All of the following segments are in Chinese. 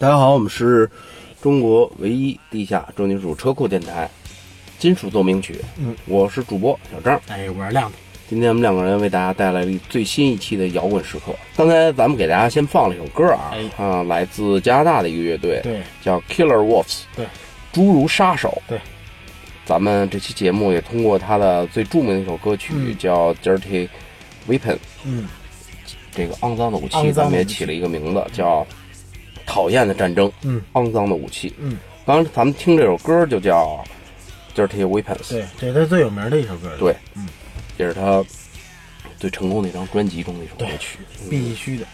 大家好，我们是中国唯一地下重金属车库电台，金属奏鸣曲。嗯，我是主播小张。哎，我是亮子。今天我们两个人为大家带来了最新一期的摇滚时刻。刚才咱们给大家先放了一首歌啊，哎啊，来自加拿大的一个乐队，对，叫 Killer Wolves，对，侏儒杀手。对，咱们这期节目也通过他的最著名的一首歌曲、嗯叫 Dirty Weapon，嗯，这个肮脏的武器，肮脏的武器咱们也起了一个名字叫讨厌的战争，嗯，肮脏的武器。嗯，刚刚咱们听这首歌就叫 Dirty Weapons，对，这是他最有名的一首歌。对，嗯，也是他最成功的一张专辑中的一首歌曲。嗯必须的。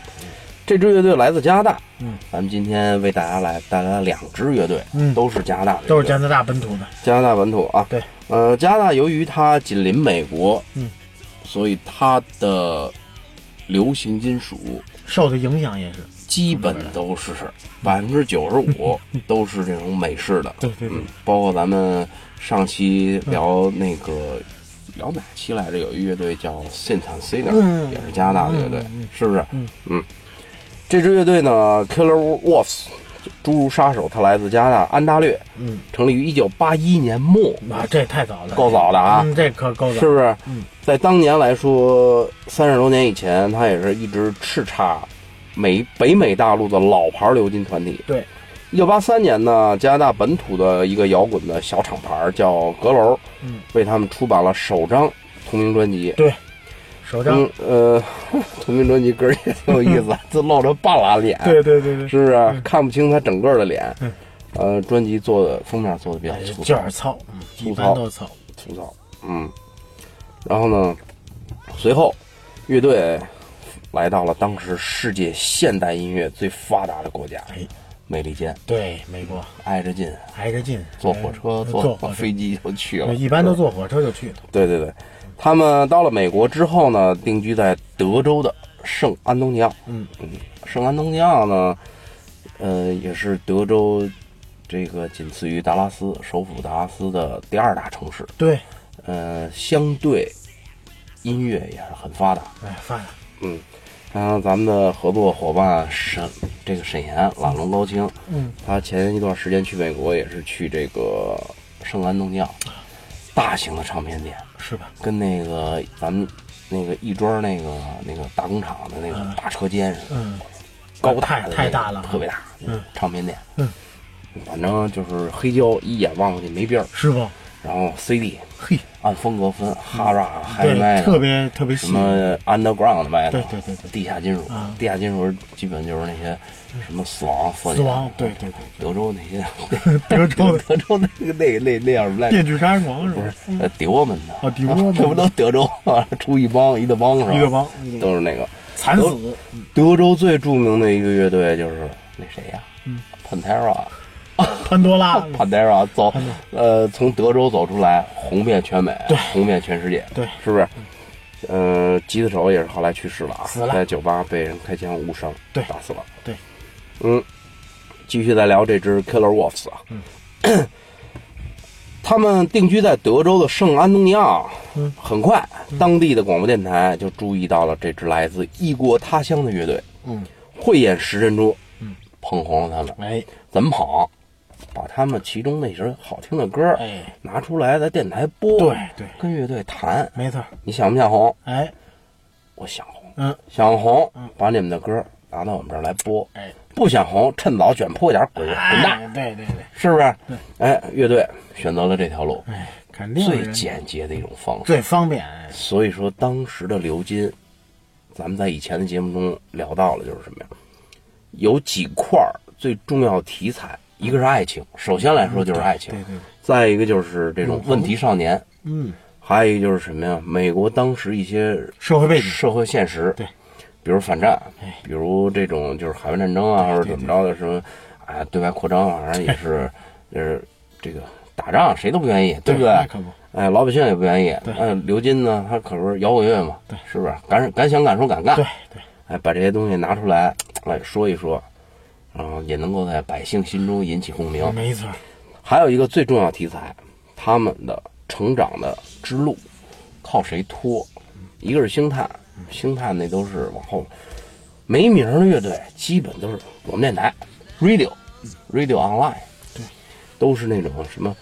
这支乐队来自加拿大，嗯，咱们今天为大家来带来了两支乐队，嗯都是加拿大的，都是加拿大本土的。加拿大本土啊。对，呃，加拿大由于它紧邻美国，嗯，所以它的流行金属受的影响也是。基本都是百分之九十五 都是这种美式的，对对对。嗯，包括咱们上期聊那个聊哪期来着？有一乐队叫 Saint 嗯。也是加拿大的乐队，是不是？嗯。这支乐队呢，Killer Wolves，侏儒杀手，它来自加拿大安大略，嗯，成立于一九八一年末，啊，这太早了，够早的啊，嗯，这可够早，是不是？嗯。在当年来说，三十多年以前，它也是一支叱咤美北美大陆的老牌流金团体。对，一九八三年呢，加拿大本土的一个摇滚的小厂牌叫阁楼，嗯，为他们出版了首张同名专辑。对，首张，嗯呃，同名专辑歌儿也挺有意思，就露着半拉脸，对对对对，是不是？看不清他整个的脸。嗯呃，专辑做的封面做的比较哎粗糙嗯，一粗糙般都糙，粗糙。嗯，然后呢，随后乐队来到了当时世界现代音乐最发达的国家哎，美利坚，对，美国。挨着近，挨着近，坐火车、坐，飞机就去了。一般都坐火车就去。了，对对对，他们到了美国之后呢，定居在德州的圣安东尼奥。嗯。嗯圣安东尼奥呢，呃，也是德州这个仅次于达拉斯首府达拉斯的第二大城市。对，呃，相对音乐也是很发达。哎，发达，嗯，然后咱们的合作伙伴沈这个沈岩朗龙高清，嗯，他前一段时间去美国也是去这个圣安东尼奥大型的唱片店，是吧？跟那个咱们那个亦庄那个那个大工厂的那个大车间似的，嗯，高大的那个太太大了。特别大，嗯，唱片店，嗯，反正就是黑胶一眼望过去没边儿，是不？然后 CD 嘿，按风格分，哈 rock、嗨对，麦特别特别什，么 underground 麦对对对对地下金属啊，地下金属基本就是那些什么死亡、死亡，对对对，德州那些，德州 德州那个那那那样来电锯杀人狂是不是？呃迪沃们的啊迪沃们这不都德州啊？出一帮一个帮是吧？一个帮，都是那个惨死，德州最著名的一个乐队就是那谁呀？嗯，Pantera。潘多拉，Pantera 走，呃，从德州走出来，红遍全美，对。红遍全世界，对，是不是？呃，吉他手也是后来去世了啊，死了。在酒吧被人开枪误伤，对。打死了。对，嗯，继续再聊这支 Killer Wolves 啊，嗯。他们定居在德州的圣安东尼奥。嗯，很快，当地的广播电台就注意到了这支来自异国他乡的乐队，嗯，慧眼识珍珠，嗯，捧红了他们。哎。怎么捧？把他们其中那些好听的歌哎，拿出来，在电台播，对对，跟乐队谈，没错，你想不想红？哎，我想红，嗯，想红嗯，把你们的歌拿到我们这儿来播。哎，不想红，趁早卷铺一点，滚滚蛋，哎，对对对，是不是？对？哎，乐队选择了这条路，哎，肯定最简洁的一种方式。最方便，哎。所以说，当时的流金，咱们在以前的节目中聊到了，就是什么呀？有几块儿最重要题材，一个是爱情，首先来说就是爱情对，对对，再一个就是这种问题少年，嗯，还有一个就是什么呀？美国当时一些社会背景，社会现实，对，比如反战哎，比如这种就是海湾战争啊，或者怎么着的什么，啊，对外扩张，反正也是，就是这个打仗谁都不愿意，对不对？那可不，哎，老百姓也不愿意。对哎，刘金呢，他可是摇滚乐嘛，对，是不是？敢敢想敢说敢干，对对，哎，把这些东西拿出来哎说一说，然后也能够在百姓心中引起共鸣。没错，还有一个最重要题材，他们的成长的之路靠谁拖？一个是星探，星探那都是往后没名的乐队，基本都是我们电台 radio radio online，对，都是那种什么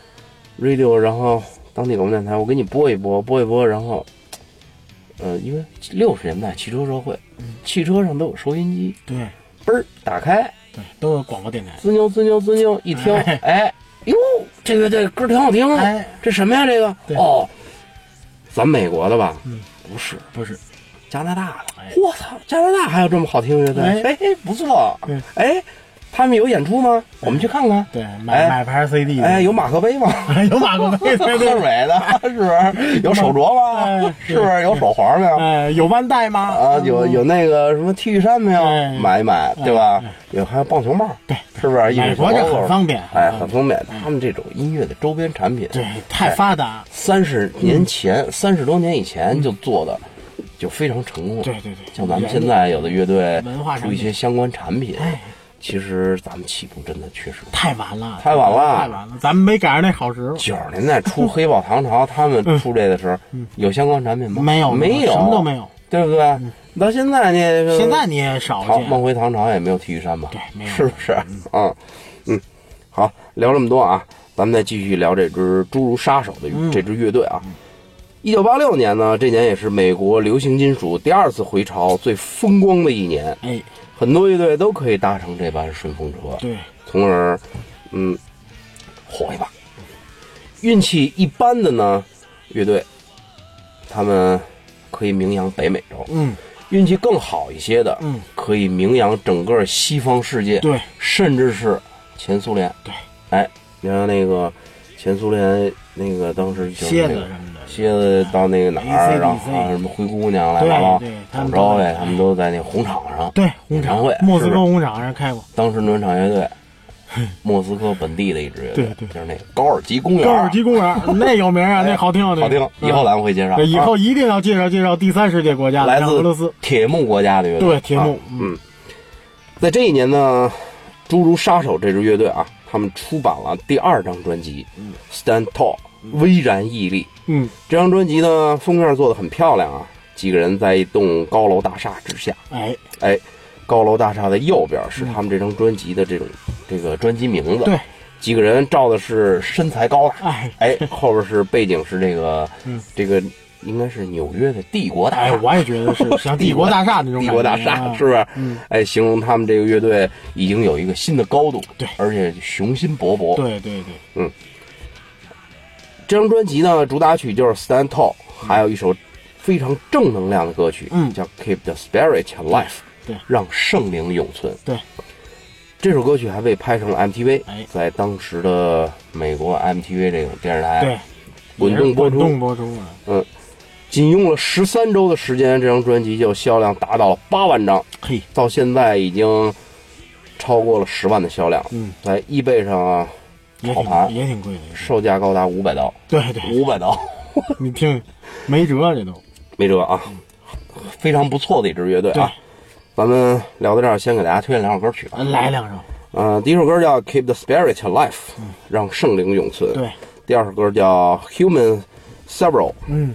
radio，然后当地广播电台，我给你播一播，播一播，然后。呃，因为六十年代汽车社会，汽车上都有收音机，对嘣儿打开，对，都有广播电台，滋妞滋妞滋妞，一听，哎哎，哟，这个这歌挺好听啊，哎，这什么呀？这个对哦，咱美国的吧？嗯，不是不是，加拿大的哎。我操，加拿大还有这么好听乐队？哎哎，不错对。哎，他们有演出吗？我们去看看。对，哎买买盘 CD，哎，有马克杯吗？有马克杯，对喝水的，是不是？有手镯吗哎？是不是有手环没有？哎，有腕带吗？啊，有有那个什么 T 恤衫没有？哎买一买，对吧？有还有棒球帽，对，是不是？一美国这很方便，哎，很方便。他们这种音乐的周边产品，对，太发达，三十年前、三十多年以前就做的就非常成功。对对对，像咱们现在有的乐队文化出一些相关产品哎，其实咱们起步真的确实太晚了，太晚了太晚了，咱们没赶上那好时候。九十年代出 黑豹唐朝，他们出这的时候有相关产品吗？嗯没有，没有，什么都没有。对不对？到现在呢，现在你也少唐见。梦回唐朝也没有 T 恤衫吧？对没有是不是？嗯，嗯，好，聊这么多啊，咱们再继续聊这支诸如杀手的嗯这支乐队啊。一九八六年呢，这年也是美国流行金属第二次回潮最风光的一年，哎，很多乐队都可以搭乘这班顺风车，对，从而，嗯，火一把。运气一般的呢，乐队，他们可以名扬北美洲；嗯，运气更好一些的，嗯，可以名扬整个西方世界，对，甚至是前苏联。对，哎，你看那个前苏联那个当时蝎子到那个哪儿然后啊什么灰姑娘、来了对他们广州哎，都在他们都在那红场上，对，红场演唱会莫斯科红场上开过。当时暖场乐队，莫斯科本地的一支乐队，就是那个高尔基公园，高尔基公园 那有名啊，那好听好听，以后咱们会介绍。以啊后一定要介绍介绍第三世界国家的来自俄罗斯。铁木国家的乐队，对铁幕啊嗯，在这一年呢，侏儒杀手这支乐队啊，他们出版了第二张专辑《Stand Tall》，巍然屹立。嗯，这张专辑呢，封面做的很漂亮啊，几个人在一栋高楼大厦之下，哎，哎，高楼大厦的右边是他们这张专辑的这种这个专辑名字。对，几个人照的是身材高大，哎。哎，后边是背景是这个，嗯。这个应该是纽约的帝国大哎，厦。我也觉得是 像帝国大厦那种帝国大厦啊。是不是？嗯，哎，形容他们这个乐队已经有一个新的高度，对。而且雄心勃勃。对对对，这张专辑呢，主打曲就是《Stand Tall》，还有一首非常正能量的歌曲，嗯。叫《Keep the Spirit Alive》，对。让圣灵永存。对，这首歌曲还被拍成了 MTV，哎。在当时的美国 MTV 这种电视台，对，滚动播出。滚动播出啊，仅用了十三周的时间，这张专辑就销量达到了八万张，嘿，到现在已经超过了十万的销量。嗯，在易贝上啊，也挺也挺贵的，售价高达五百刀，对对，五百刀 你听，没辙这都，没辙啊，非常不错的一支乐队啊。咱们聊到这儿，先给大家推荐两首歌曲吧。来两首，呃，第一首歌叫《Keep the Spirit Alive》，让圣灵永存。对，第二首歌叫《Human Several》。嗯，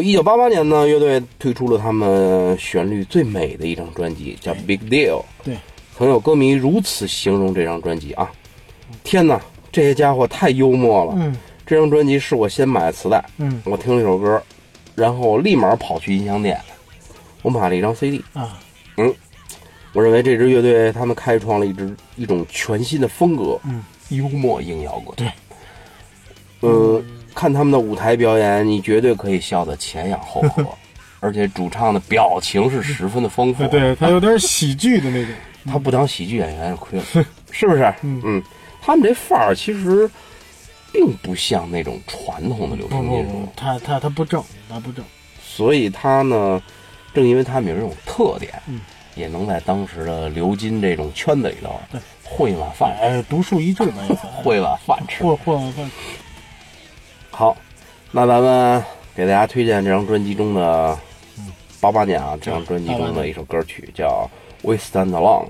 好，一九八八年呢，乐队推出了他们旋律最美的一张专辑，叫《Big Deal》。对，曾有歌迷如此形容这张专辑啊！天哪，这些家伙太幽默了。嗯这张专辑是我先买的磁带，嗯我听了一首歌，然后立马跑去音像店，我买了一张 CD。啊，嗯我认为这支乐队他们开创了一支一种全新的风格，嗯，幽默硬摇滚。对，呃，看他们的舞台表演，你绝对可以笑得前仰后合，而且主唱的表情是十分的丰富。对对，他有点喜剧的那种。他不当喜剧演员亏了，是不是？嗯他们这范儿其实并不像那种传统的流行金属，，他他他不正，他不正。所以他呢，正因为他们有这种特点，嗯也能在当时的流金这种圈子里头对混一碗饭，哎，独树一帜吧，也算。混一碗饭吃。或或或，好，那咱们给大家推荐这张专辑中的八八年啊，这张专辑中的一首歌曲叫《We Stand Alone》。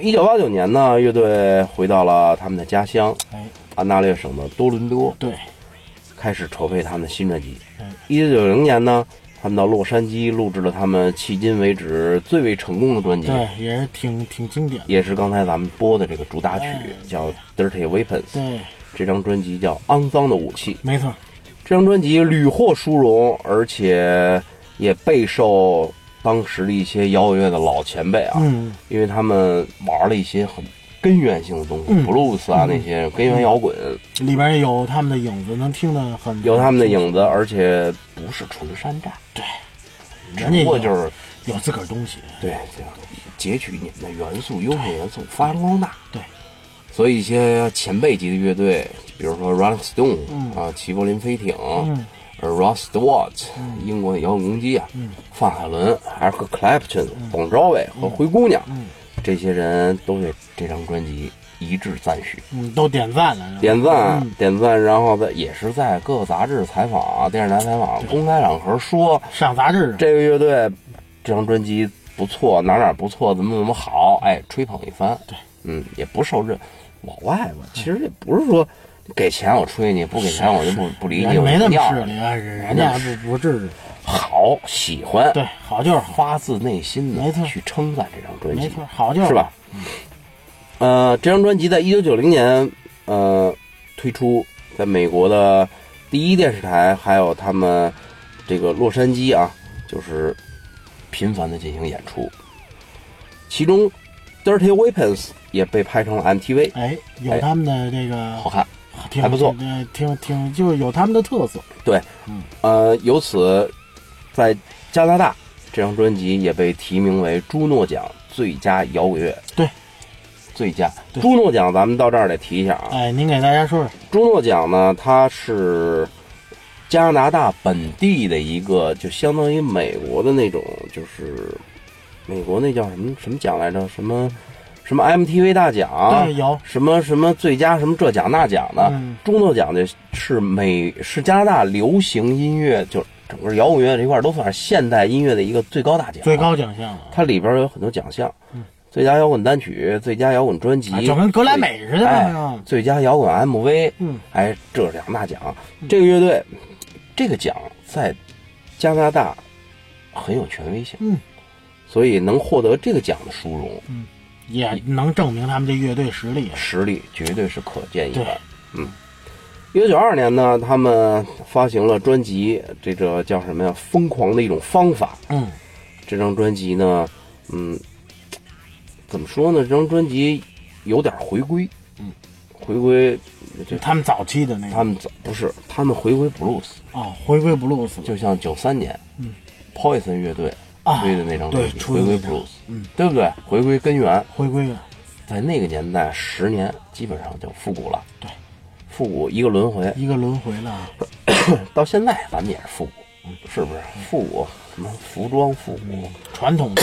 好，一九八九年呢，乐队回到了他们的家乡哎，安大略省的多伦多，对，开始筹备他们的新专辑哎。一九九零年呢，他们到洛杉矶录制了他们迄今为止最为成功的专辑，对，也是挺挺经典的。也是刚才咱们播的这个主打曲，哎叫《Dirty Weapons》。对，这张专辑叫《肮脏的武器》。没错，这张专辑屡获殊荣，而且也备受当时的一些摇滚乐的老前辈啊，嗯，因为他们玩了一些很根源性的东西、嗯。B l u e s 啊、那些根源摇滚，里边有他们的影子，能听得很有他们的影子，而且不是纯山寨，对，只不过就是有自个儿东西。对这样截取你们的元素、优秀元素，发扬光大。对，所以一些前辈级的乐队，比如说 Rolling Stone、嗯。啊，齐柏林飞艇，嗯。而 Ross Stewart，、英国的摇滚公鸡啊，范海伦、Eric Clapton、Bon Jovi 和灰姑娘，这些人都对这张专辑一致赞许，嗯，都点赞了，点赞、嗯。点赞，然后在也是在各个杂志采访啊、电视台采访、公开场合说上杂志，这个乐队这张专辑不错，哪哪不错，怎么怎么好，哎，吹捧一番。对，嗯，也不受任老外吧，其实也不是说给钱我吹你，不给钱我就不不理你，我没那么要势人家不不至于。好喜欢，对，好就是，发自内心的去称赞这张专辑，没错，好就是是吧？呃，这张专辑在一九九零年呃推出，在美国的第一电视台，还有他们这个洛杉矶啊，就是频繁的进行演出。其中，《Dirty Weapons》也被拍成了 MTV，哎，有他们的这个好看。挺还不错挺挺挺就是有他们的特色。对，嗯呃，由此在加拿大，这张专辑也被提名为朱诺奖最佳摇滚乐。对，最佳对朱诺奖，咱们到这儿得提一下啊。哎，您给大家说说，朱诺奖呢，它是加拿大本地的一个，就相当于美国的那种，就是美国那叫什么什么奖来着？什么什么 MTV 大奖？对，有。什么什么最佳什么这奖那奖的，嗯。中诺奖的是美是加拿大流行音乐，就整个摇滚乐这一块都算是现代音乐的一个最高大奖。最高奖项了，它里边有很多奖项，嗯。最佳摇滚单曲、最佳摇滚专辑，啊就跟格莱美似的最佳摇滚 MV，嗯，哎，这两大奖，这个乐队这个奖在加拿大很有权威性，嗯，所以能获得这个奖的殊荣，也能证明他们这乐队实力。实力绝对是可见一斑。嗯，一九九二年呢，他们发行了专辑，这个叫什么呀？疯狂的一种方法。嗯，这张专辑呢，嗯，怎么说呢？这张专辑有点回归，嗯，回归就他们早期的那个他们早不是他们回归 blues，啊，回归 blues 就像九三年，嗯，Poison 乐队啊推的那张专辑，对回归的那张 blues，嗯，对不对？回归根源，回归了，在那个年代，十年基本上就复古了。对，复古一个轮回，一个轮回了。到现在咱们也是复古，是不是？复古什么服装复古，传统的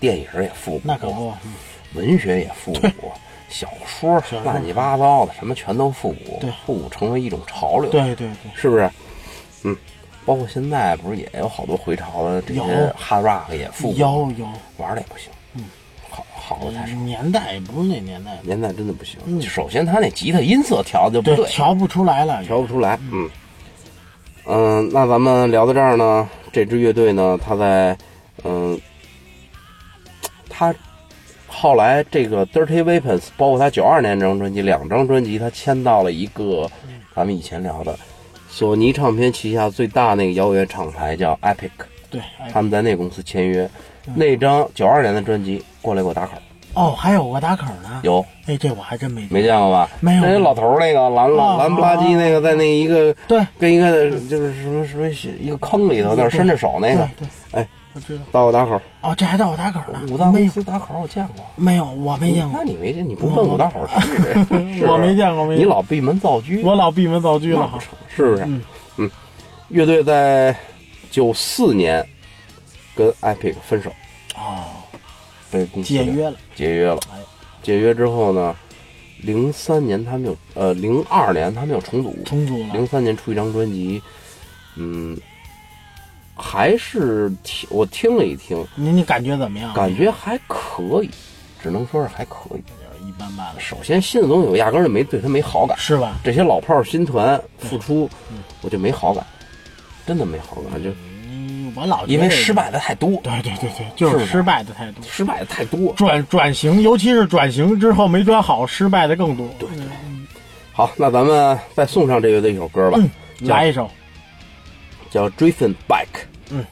电影也复古，那可不，嗯文学也复古，小说小说乱七八糟的什么全都复古，对复古成为一种潮流，对对对，是不是？嗯，包括现在不是也有好多回潮的这些有。hard rock 也复古，有有，玩的也不行，嗯，好好的太少，年代不是那年代，年代真的不行。嗯。首先他那吉他音色调的就不对，对，调不出来了。调不出来。嗯。嗯，那咱们聊到这儿呢，这支乐队呢，他在嗯，他后来这个 Dirty Weapons，包括他九二年这张专辑，两张专辑，他签到了一个咱们以前聊的索尼唱片旗下最大那个摇滚乐厂牌叫 Epic，对，哎他们在那公司签约。那张九二年的专辑过来给我打口，哦，还有个打口呢。有。哎，这我还真没没见过吧？没有。那老头儿那个蓝哦蓝不拉几那个，在那一个对。跟一个就是什么什么一个坑里头，那儿伸着手那个，对对，哎，我知道。到我打口，哦，这还到我打口呢。五大没有公司打口我见过，没有，我没见过那。你没见？你不问五大口 我没见过没你老闭门造车，我老闭门造车了不。成，是不是？嗯嗯，乐队在九四年跟 Epic 分手，哦，被公司解约了。解约了哎。解约之后呢，零三年他们又呃零二年他们又重组，重组了。零三年出一张专辑，嗯，还是听我听了一听，您你感觉怎么样？感觉还可以，只能说是还可以。一般般，首先，新的东西我压根儿就没对他没好感。是吧？这些老炮儿新团复出，我就没好感，真的没好感，就嗯，我老因为失。败的太多，对对对对，就是是失败的太多。失败的太多。转转型，尤其是转型之后没转好，失败的更多。对对，好，那咱们再送上这个的一首歌吧，来一首。叫 Driven Back。嗯，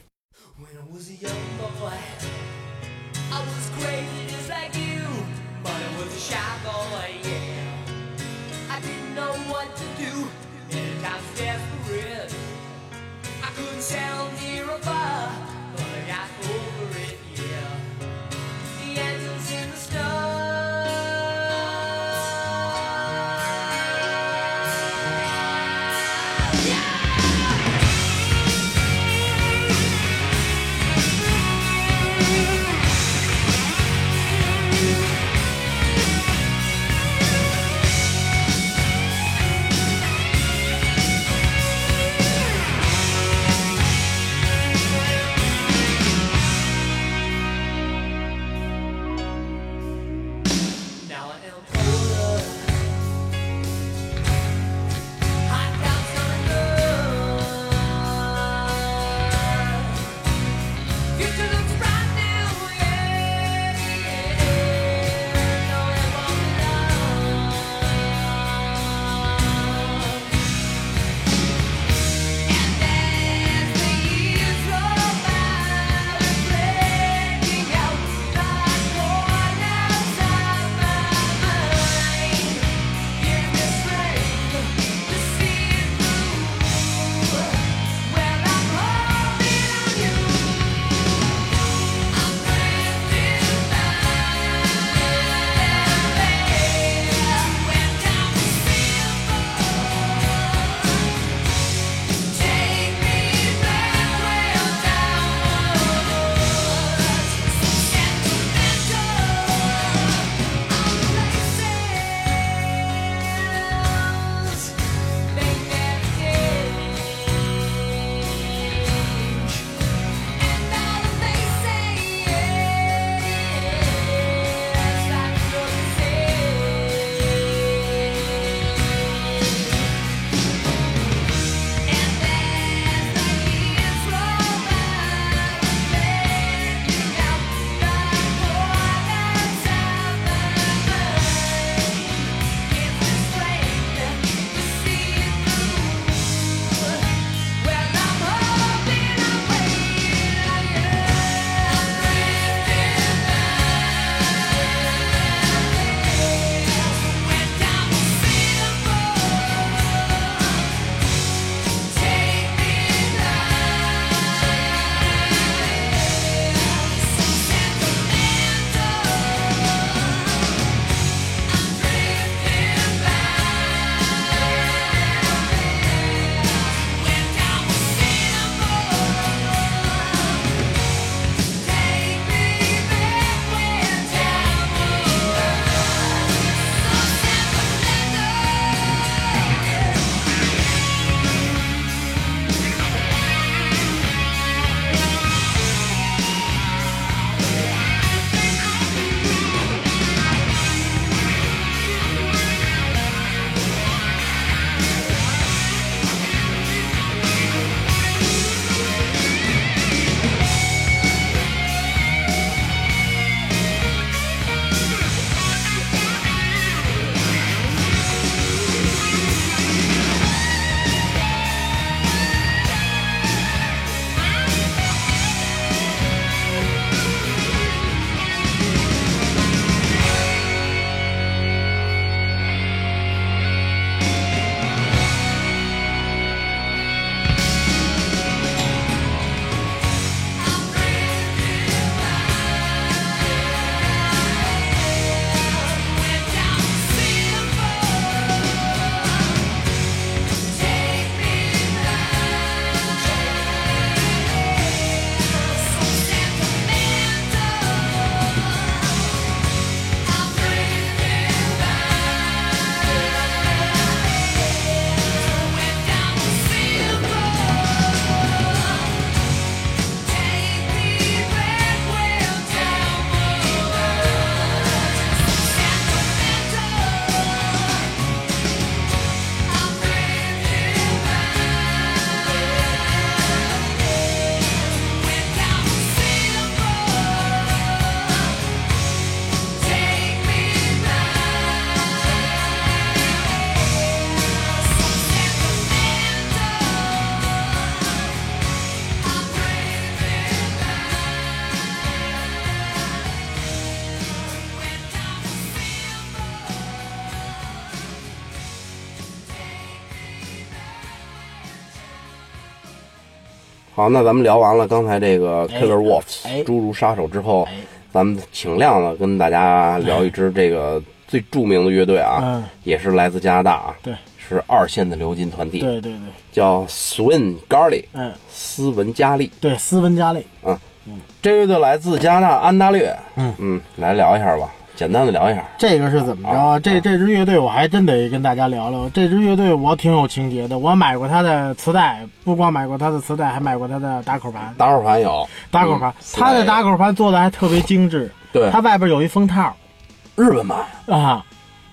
好，那咱们聊完了刚才这个哎 Killer Wolves 哎。侏儒杀手之后，哎。咱们请亮了跟大家聊一支这个最著名的乐队啊，嗯。也是来自加拿大啊，对。是二线的流金团体，对对对，叫 Swin Garley 嗯，斯文加利。对，斯文加利，嗯。这乐队来自加拿大安大略，嗯。嗯，来聊一下吧，简单的聊一下。这个是怎么着？啊？这这支乐队我还真得跟大家聊聊。这支乐队我挺有情节的，我买过他的磁带，不光买过他的磁带，还买过他的打口盘。打口盘有。打口盘，嗯他的打口盘做的还特别精致。对。它外边有一封套。日本版，啊，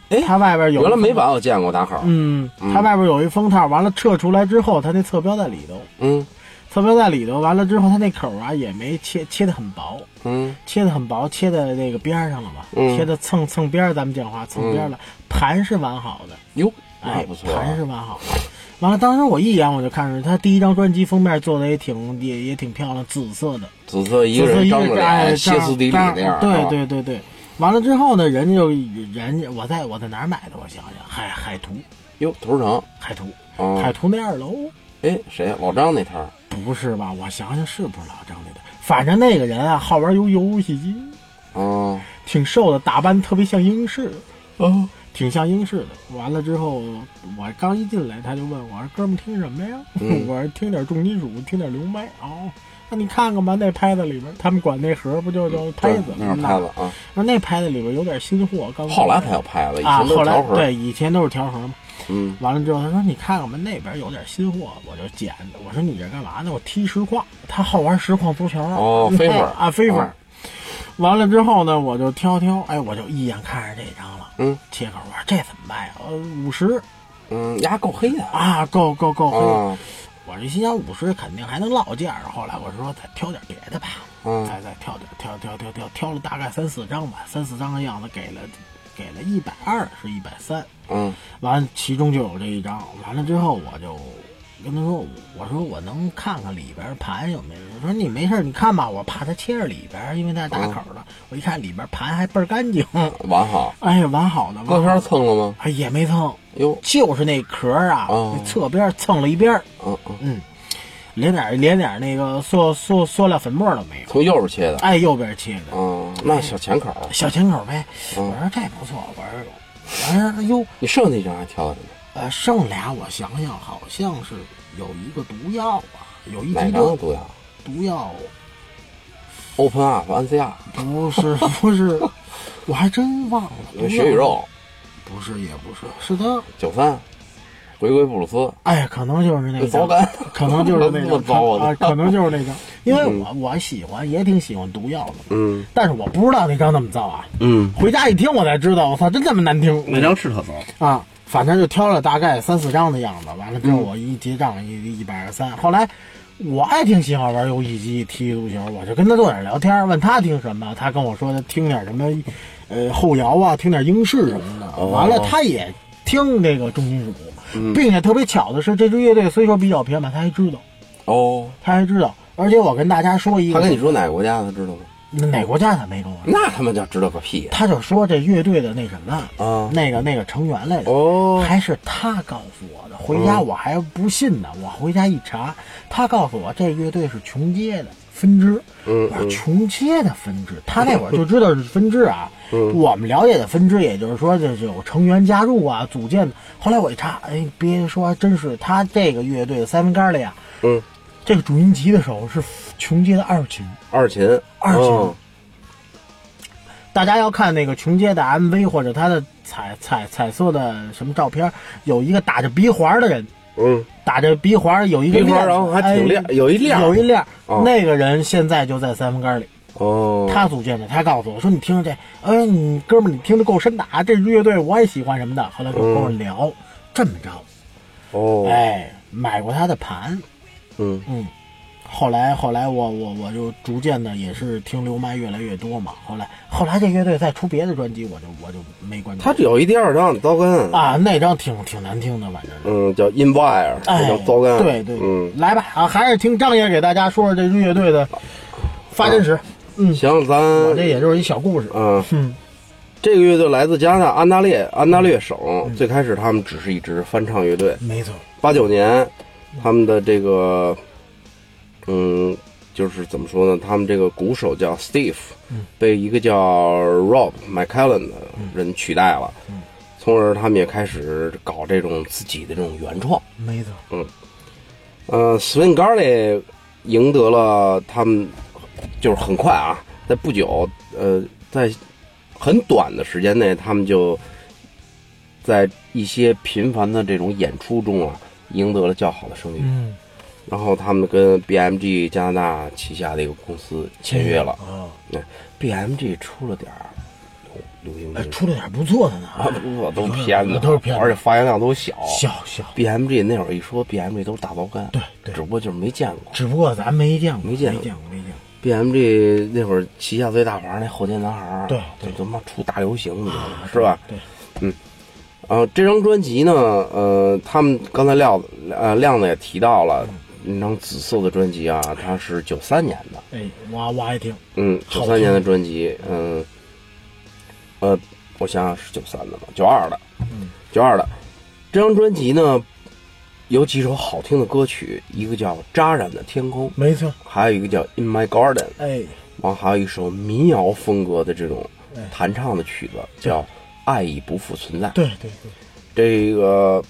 哎它外边有原来封美版我见过打口，嗯，它外边有一封套，完了撤出来之后，它那侧标在里头，嗯侧标在里头，完了之后它那口啊也没切切的很薄，嗯切的很薄，切在那个边儿上了嘛，嗯切的蹭蹭边儿，咱们讲话蹭边儿了，盘是完好的，哟，哎那不，错啊，盘是完好的。完了，当时我一眼我就看出他第一张专辑封面做的也挺也也挺漂亮，紫色的，紫色一个人张着哎脸，歇斯底里那样，对，对对对。完了之后呢，人家就人家我在我在哪儿买的？我想想，海海图哟，图书城，海图啊海图那二楼。哎，谁呀？老张那摊儿，不是吧？我想想是不是老张那的？反正那个人啊，好玩游游戏机，哦，挺瘦的，打扮特别像英式，哦，挺像英式的。完了之后，我刚一进来，他就问我说：“哥们儿听什么呀？”嗯 我说：“听点重金属，听点流麦。”哦，那你看看吧，那拍子里边，他们管那盒不就叫拍子对？那是拍子啊。那那拍子里边有点新货，刚后来才有拍子，以啊，前都后来是条盒。对，以前都是调盒嘛。嗯，完了之后，他说：“你看看吧，那边有点新货，我就捡。”我说：“你这干嘛呢？我踢实况，他好玩实况足球啊。”哦飞粉啊，飞粉啊。完了之后呢，我就挑挑，哎，我就一眼看上这张了。嗯，切口，我说这怎么卖啊？呃，五十嗯，牙够黑的啊，够够够黑。啊，我这心想五十肯定还能落价，后来我说再挑点别的吧，嗯再再挑点挑挑挑挑挑了大概三四张吧，三四张的样子给了给了一百二是一百三，嗯。完了其中就有这一张，完了之后我就跟他说，我说我能看看里边盘有没有？我说你没事，你看吧，我怕它切着里边，因为它是打口的，我一看里边盘还倍儿干净，完好。哎，完好的，歌片蹭了吗？哎也没蹭，哟，就是那壳啊，哦。那侧边蹭了一边嗯。嗯。嗯，连点连点那个塑塑塑料粉末都没有，从右边切的。哎，右边切的嗯，那小浅口。小浅口呗。嗯我说这不错，我说，我说哟，你剩下一张还挑的什么？呃，剩俩我想想，好像是有一个毒药啊，有一哪集的张毒药毒药，？Open Up NCR，不是不是，我还真忘了。毒药血与肉不是也不是，是他，九三，回归布鲁斯。哎，可能就是那张糟干，可能就是那这张 么糟啊啊，可能就是那个，因为我我喜欢，也挺喜欢毒药的，嗯但是我不知道那张那么糟啊。嗯，回家一听，我才知道，我操，真这么难听。那张是特糟。啊，反正就挑了大概三四张的样子。完了之后，我一结账一一百二十三。后来我还挺喜欢玩游戏机、踢足球，我就跟他坐那儿聊天，问他听什么，他跟我说他听点什么，呃，后摇啊，听点英式什么的。完了，他也听这个重金属，并且特别巧的是，这支乐队虽说比较偏吧，他还知道，哦，他还知道。而且我跟大家说一个，他跟你说哪个国家的，知道吗？哪国家他没跟我说，那他妈叫知道个屁呀！他就说这乐队的那什么啊那个那个成员来着。哦，还是他告诉我的。回家我还不信呢，我回家一查，他告诉我这乐队是穷街的分支。嗯我说琼街的分支，他那会儿就知道是分支啊。嗯我们了解的分支，也就是说这是有成员加入啊，组建的。后来我一查，哎，别说还真是他这个乐队 g a r l y 啊，嗯，这个主音吉的手是琼街的二琴。二琴，二琴嗯大家要看那个琼街的 MV 或者他的彩彩彩色的什么照片，有一个打着鼻环的人，嗯，打着鼻环有一个链然后还挺有一亮有一亮。哦那个人现在就在三分杆里，哦，他组建的。他告诉我说：“你听着这，哎，你哥们儿，你听着够深的啊！这支乐队我也喜欢什么的。”后来就跟我聊，这么着，哦，哎，买过他的盘，嗯嗯。后来，后来我我我就逐渐的也是听流麦越来越多嘛。后来，后来这乐队再出别的专辑，我就我就没关注。他有一第二张糟根，啊，那张挺挺难听的，反正。嗯，叫 Inwire，哎，叫糟根，对对，嗯，来吧啊，还是听张爷给大家说说这支乐队的发展史。嗯，行，咱我这也就是一小故事。嗯，嗯。这个乐队来自加拿大安大略安大略省，嗯。最开始他们只是一支翻唱乐队，没错，八九年他们的这个嗯，就是怎么说呢？他们这个鼓手叫 Steve，、被一个叫 Rob McCallan 的人取代了，从而他们也开始搞这种自己的这种原创。没错，嗯呃，Swing Garley 赢得了他们，就是很快啊，在不久，呃，在很短的时间内，他们就在一些频繁的这种演出中啊，赢得了较好的声誉。嗯，然后他们跟 BMG 加拿大旗下的一个公司签约了。啊，那 BMG 出了点儿流流行哎，出了点不错的呢，啊，不错，都是片子，都是偏的而且发行量都小。小小，BMG 那会儿一说 BMG 都是大包干，对对只不过就是没见过。只不过咱没见过，没见过没见过，没见过。BMG 那会儿旗下最大牌那后街男孩儿，对对就他妈出大流行，你知道吗？是吧？对，呃，这张专辑呢，呃，他们刚才亮子呃亮子也提到了，那张紫色的专辑啊，它是九三年的，哎，我我爱听，嗯，九三年的专辑，嗯，呃，我想想是九三的吧，九二的，嗯，九二的。这张专辑呢，有几首好听的歌曲，一个叫《扎染的天空》，没错，还有一个叫《In My Garden》，哎，完还有一首民谣风格的这种哎。弹唱的曲子，叫《爱已不复存在》。对对对，这个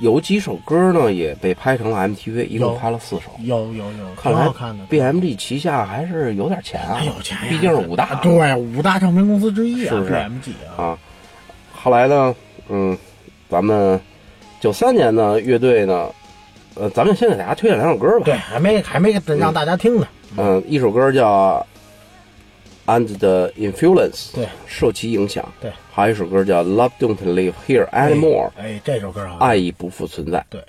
有几首歌呢，也被拍成了 MTV，一共拍了四首。有有有，看来挺好看的。BMG 旗下还是有点钱啊，有钱呀，毕竟是五大对五大唱片公司之一啊，是不是 BMG 啊？啊。后来呢，嗯，咱们九三年呢，乐队呢，呃，咱们先给大家推荐两首歌吧。对，还没还没让大家听呢。嗯，一首歌叫《Under the Influence》，对，受其影响。对，还有一首歌叫《Love Don't Live Here Anymore》，哎，哎这首歌好，爱已不复存在。对，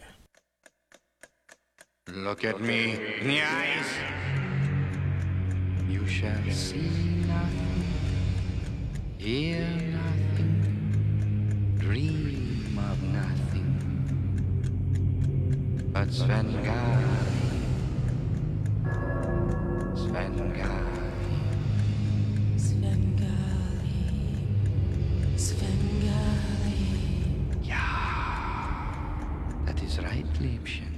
Look at me in the eyes. You shall see nothing, hear nothing, dream of nothing. But Svengali, Svengali. Svengali, Svengali. That is right, Liebchen.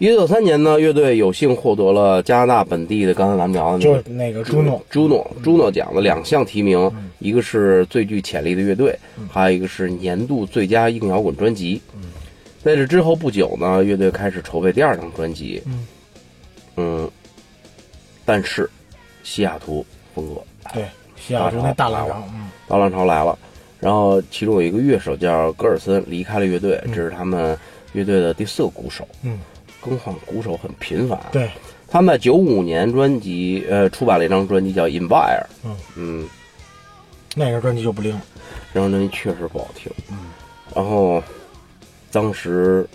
一九九三年呢，乐队有幸获得了加拿大本地的，刚才咱们聊的那就个是那个朱诺，朱诺。朱诺奖的两项提名，一个是最具潜力的乐队，还有一个是年度最佳硬摇滚专辑。在这之后不久呢，乐队开始筹备第二张专辑。嗯。但是西雅图风格对，西雅图那大浪潮，嗯，大浪潮来了，然后其中有一个乐手叫戈尔森离开了乐队，这是他们乐队的第四个鼓手。嗯，更换鼓手很频繁。对，他们在九五年专辑呃出版了一张专辑叫《Invire》。嗯嗯，那个专辑就不灵了。这张专辑确实不好听。嗯，然后当时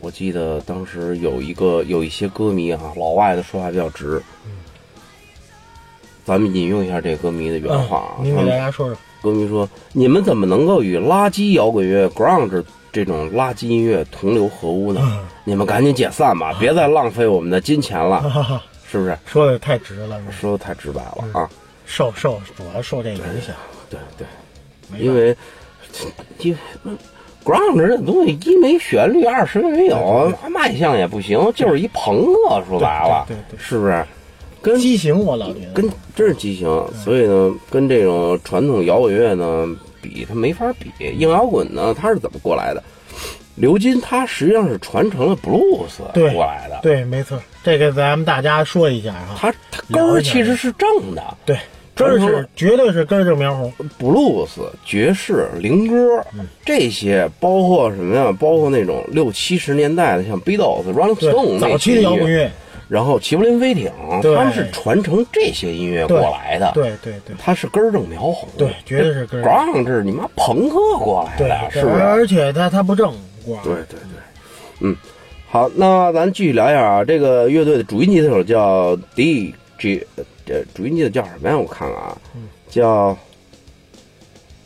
我记得当时有一个有一些歌迷啊，老外的说话比较直。嗯咱们引用一下这个歌迷的原话啊，嗯给大家说说，歌迷说：“你们怎么能够与垃圾摇滚乐 grunge 这种垃圾音乐同流合污呢？嗯你们赶紧解散吧，别再浪费我们的金钱了，是不是？”说的太直了，说的太直白了嗯啊！受受主要受这个影响，对对，因为因为 grunge 这东西一没旋律，二什么没有，卖相也不行，就是一朋克。说白了，对对对是不是？跟畸形，我老觉得跟真是畸形，所以呢，跟这种传统摇滚乐呢比，它没法比。硬摇滚呢，它是怎么过来的？刘金他实际上是传承了布鲁斯对过来的，对，没错，这个咱们大家说一下啊。他他根儿其实是正的，对，根儿是绝对是根儿正苗红。布鲁斯、爵士、灵歌这些，包括什么呀？包括那种六七十年代的，像 Beatles、Rolling Stone 那早期的摇滚乐，然后齐柏林飞艇，对。他们是传承这些音乐过来的，对对对。他是根正苗红，对，绝对是根正。grunge 是你妈朋克过来对的，，是不是？而且他他不正光。对对对，嗯，好，那咱继续聊一下啊，这个乐队的主音吉他手叫 D G，呃，主音吉他叫什么呀？我看看啊，叫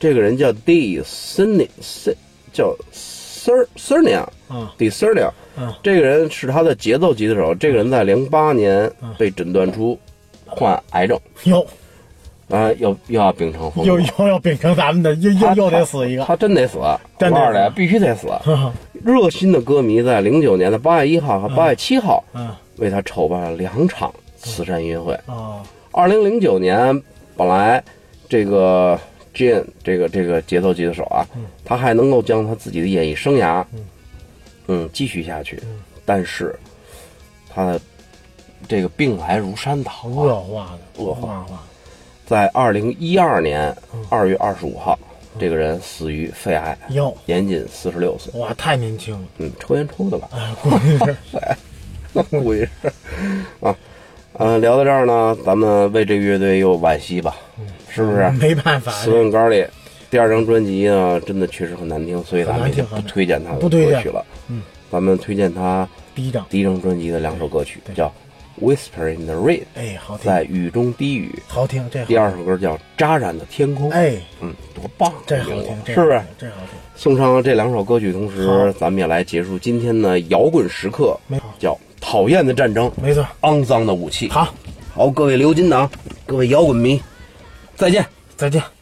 这个人叫 D s n i s 叫 Sir Sernia 啊。D Sernia，嗯这个人是他的节奏吉他手。这个人在零八年被诊断出患癌症，哟。啊，又又要秉承风又又要秉承咱们的，又又又得死一个。他真得死，我真得告诉你死，必须得死。热心的歌迷在零九年的八月一号和八月七号嗯。为他筹办了两场慈善音乐会。哦。二零零九年，本来这个 Jane 这个这个节奏级的手啊，他还能够将他自己的演艺生涯，嗯，继续下去，但是他的这个病来如山倒啊，恶化的恶化化。在二零一二年二月二十五号，这个人死于肺癌，哟年仅四十六岁。哇，太年轻了。嗯，抽烟抽的吧？哎，估计是 那估计是啊。嗯、聊到这儿呢，咱们为这个乐队又惋惜吧，是不是？没办法，斯文高里第二张专辑呢，真的确实很难听，所以咱们不推荐他的歌曲了。嗯，咱们推荐他第一张，第一张专辑的两首歌曲，叫《Whisper in the Rain》，哎，好听，在雨中低语；好听，这好第二首歌叫《扎染的天空》。哎，嗯，多棒啊！这好听，是不是这好听。送上这两首歌曲，同时咱们也来结束今天的摇滚时刻没错，叫《讨厌的战争》，没错，肮脏的武器。好，好，各位流金党，各位摇滚迷，再见。再见。